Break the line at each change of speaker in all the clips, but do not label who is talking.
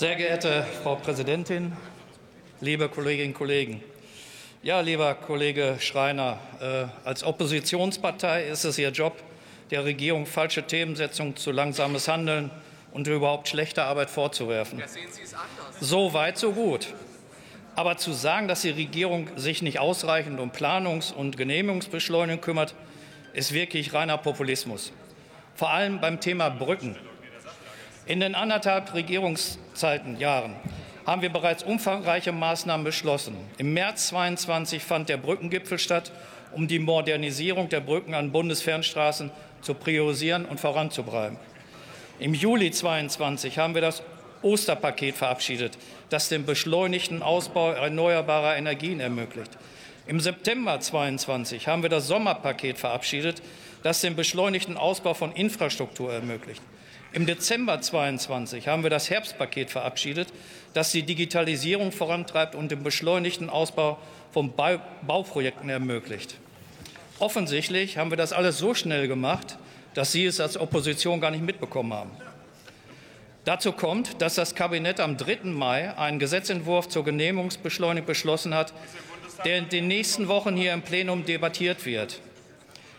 Sehr geehrte Frau Präsidentin, liebe Kolleginnen und Kollegen! Ja, lieber Kollege Schreiner, äh, als Oppositionspartei ist es Ihr Job, der Regierung falsche Themensetzung zu langsames Handeln und überhaupt schlechte Arbeit vorzuwerfen. So weit, so gut. Aber zu sagen, dass die Regierung sich nicht ausreichend um Planungs- und Genehmigungsbeschleunigung kümmert, ist wirklich reiner Populismus. Vor allem beim Thema Brücken. In den anderthalb Regierungszeitenjahren haben wir bereits umfangreiche Maßnahmen beschlossen. Im März 22 fand der Brückengipfel statt, um die Modernisierung der Brücken an Bundesfernstraßen zu priorisieren und voranzubringen. Im Juli 22 haben wir das Osterpaket verabschiedet, das den beschleunigten Ausbau erneuerbarer Energien ermöglicht. Im September 22 haben wir das Sommerpaket verabschiedet, das den beschleunigten Ausbau von Infrastruktur ermöglicht. Im Dezember 22 haben wir das Herbstpaket verabschiedet, das die Digitalisierung vorantreibt und den beschleunigten Ausbau von Bauprojekten ermöglicht. Offensichtlich haben wir das alles so schnell gemacht, dass Sie es als Opposition gar nicht mitbekommen haben. Dazu kommt, dass das Kabinett am 3. Mai einen Gesetzentwurf zur Genehmigungsbeschleunigung beschlossen hat, der in den nächsten Wochen hier im Plenum debattiert wird.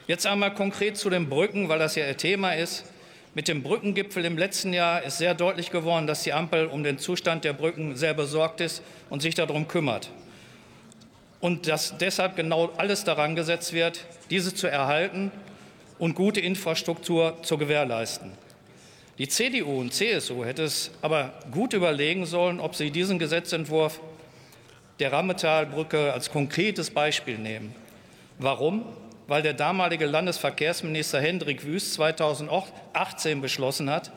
Jetzt einmal konkret zu den Brücken, weil das ja Ihr Thema ist. Mit dem Brückengipfel im letzten Jahr ist sehr deutlich geworden, dass die Ampel um den Zustand der Brücken sehr besorgt ist und sich darum kümmert. Und dass deshalb genau alles daran gesetzt wird, diese zu erhalten und gute Infrastruktur zu gewährleisten. Die CDU und CSU hätte es aber gut überlegen sollen, ob sie diesen Gesetzentwurf der Rammetalbrücke als konkretes Beispiel nehmen. Warum? Weil der damalige Landesverkehrsminister Hendrik Wüst 2018 beschlossen hat,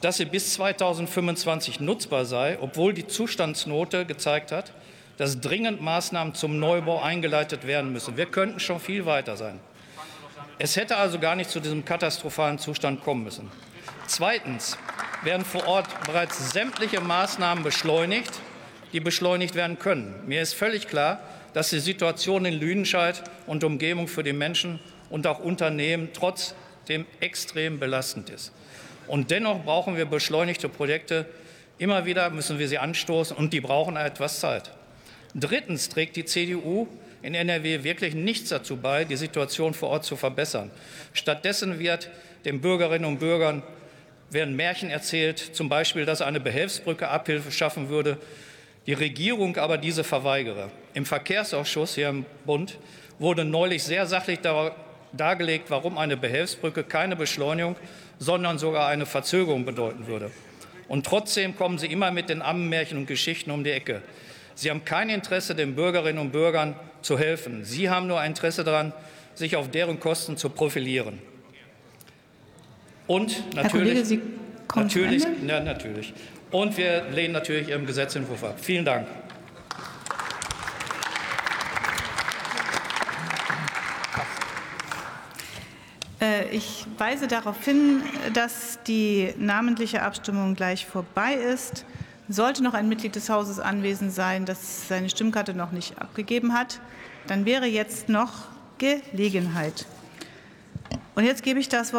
dass sie bis 2025 nutzbar sei, obwohl die Zustandsnote gezeigt hat, dass dringend Maßnahmen zum Neubau eingeleitet werden müssen. Wir könnten schon viel weiter sein. Es hätte also gar nicht zu diesem katastrophalen Zustand kommen müssen. Zweitens werden vor Ort bereits sämtliche Maßnahmen beschleunigt, die beschleunigt werden können. Mir ist völlig klar, dass die Situation in Lüdenscheid und Umgebung für die Menschen und auch Unternehmen trotzdem extrem belastend ist. Und dennoch brauchen wir beschleunigte Projekte. Immer wieder müssen wir sie anstoßen, und die brauchen etwas Zeit. Drittens trägt die CDU in NRW wirklich nichts dazu bei, die Situation vor Ort zu verbessern. Stattdessen wird den Bürgerinnen und Bürgern werden Märchen erzählt, zum Beispiel, dass eine Behelfsbrücke Abhilfe schaffen würde, die Regierung aber diese verweigere. Im Verkehrsausschuss hier im Bund wurde neulich sehr sachlich dargelegt, warum eine Behelfsbrücke keine Beschleunigung, sondern sogar eine Verzögerung bedeuten würde. Und trotzdem kommen Sie immer mit den Ammenmärchen und Geschichten um die Ecke. Sie haben kein Interesse, den Bürgerinnen und Bürgern zu helfen. Sie haben nur ein Interesse daran, sich auf deren Kosten zu profilieren. Und natürlich, Kollege, natürlich, ja, natürlich. Und wir lehnen natürlich Ihren Gesetzentwurf ab. Vielen Dank.
Äh, ich weise darauf hin, dass die namentliche Abstimmung gleich vorbei ist. Sollte noch ein Mitglied des Hauses anwesend sein, das seine Stimmkarte noch nicht abgegeben hat, dann wäre jetzt noch Gelegenheit. Und jetzt gebe ich das Wort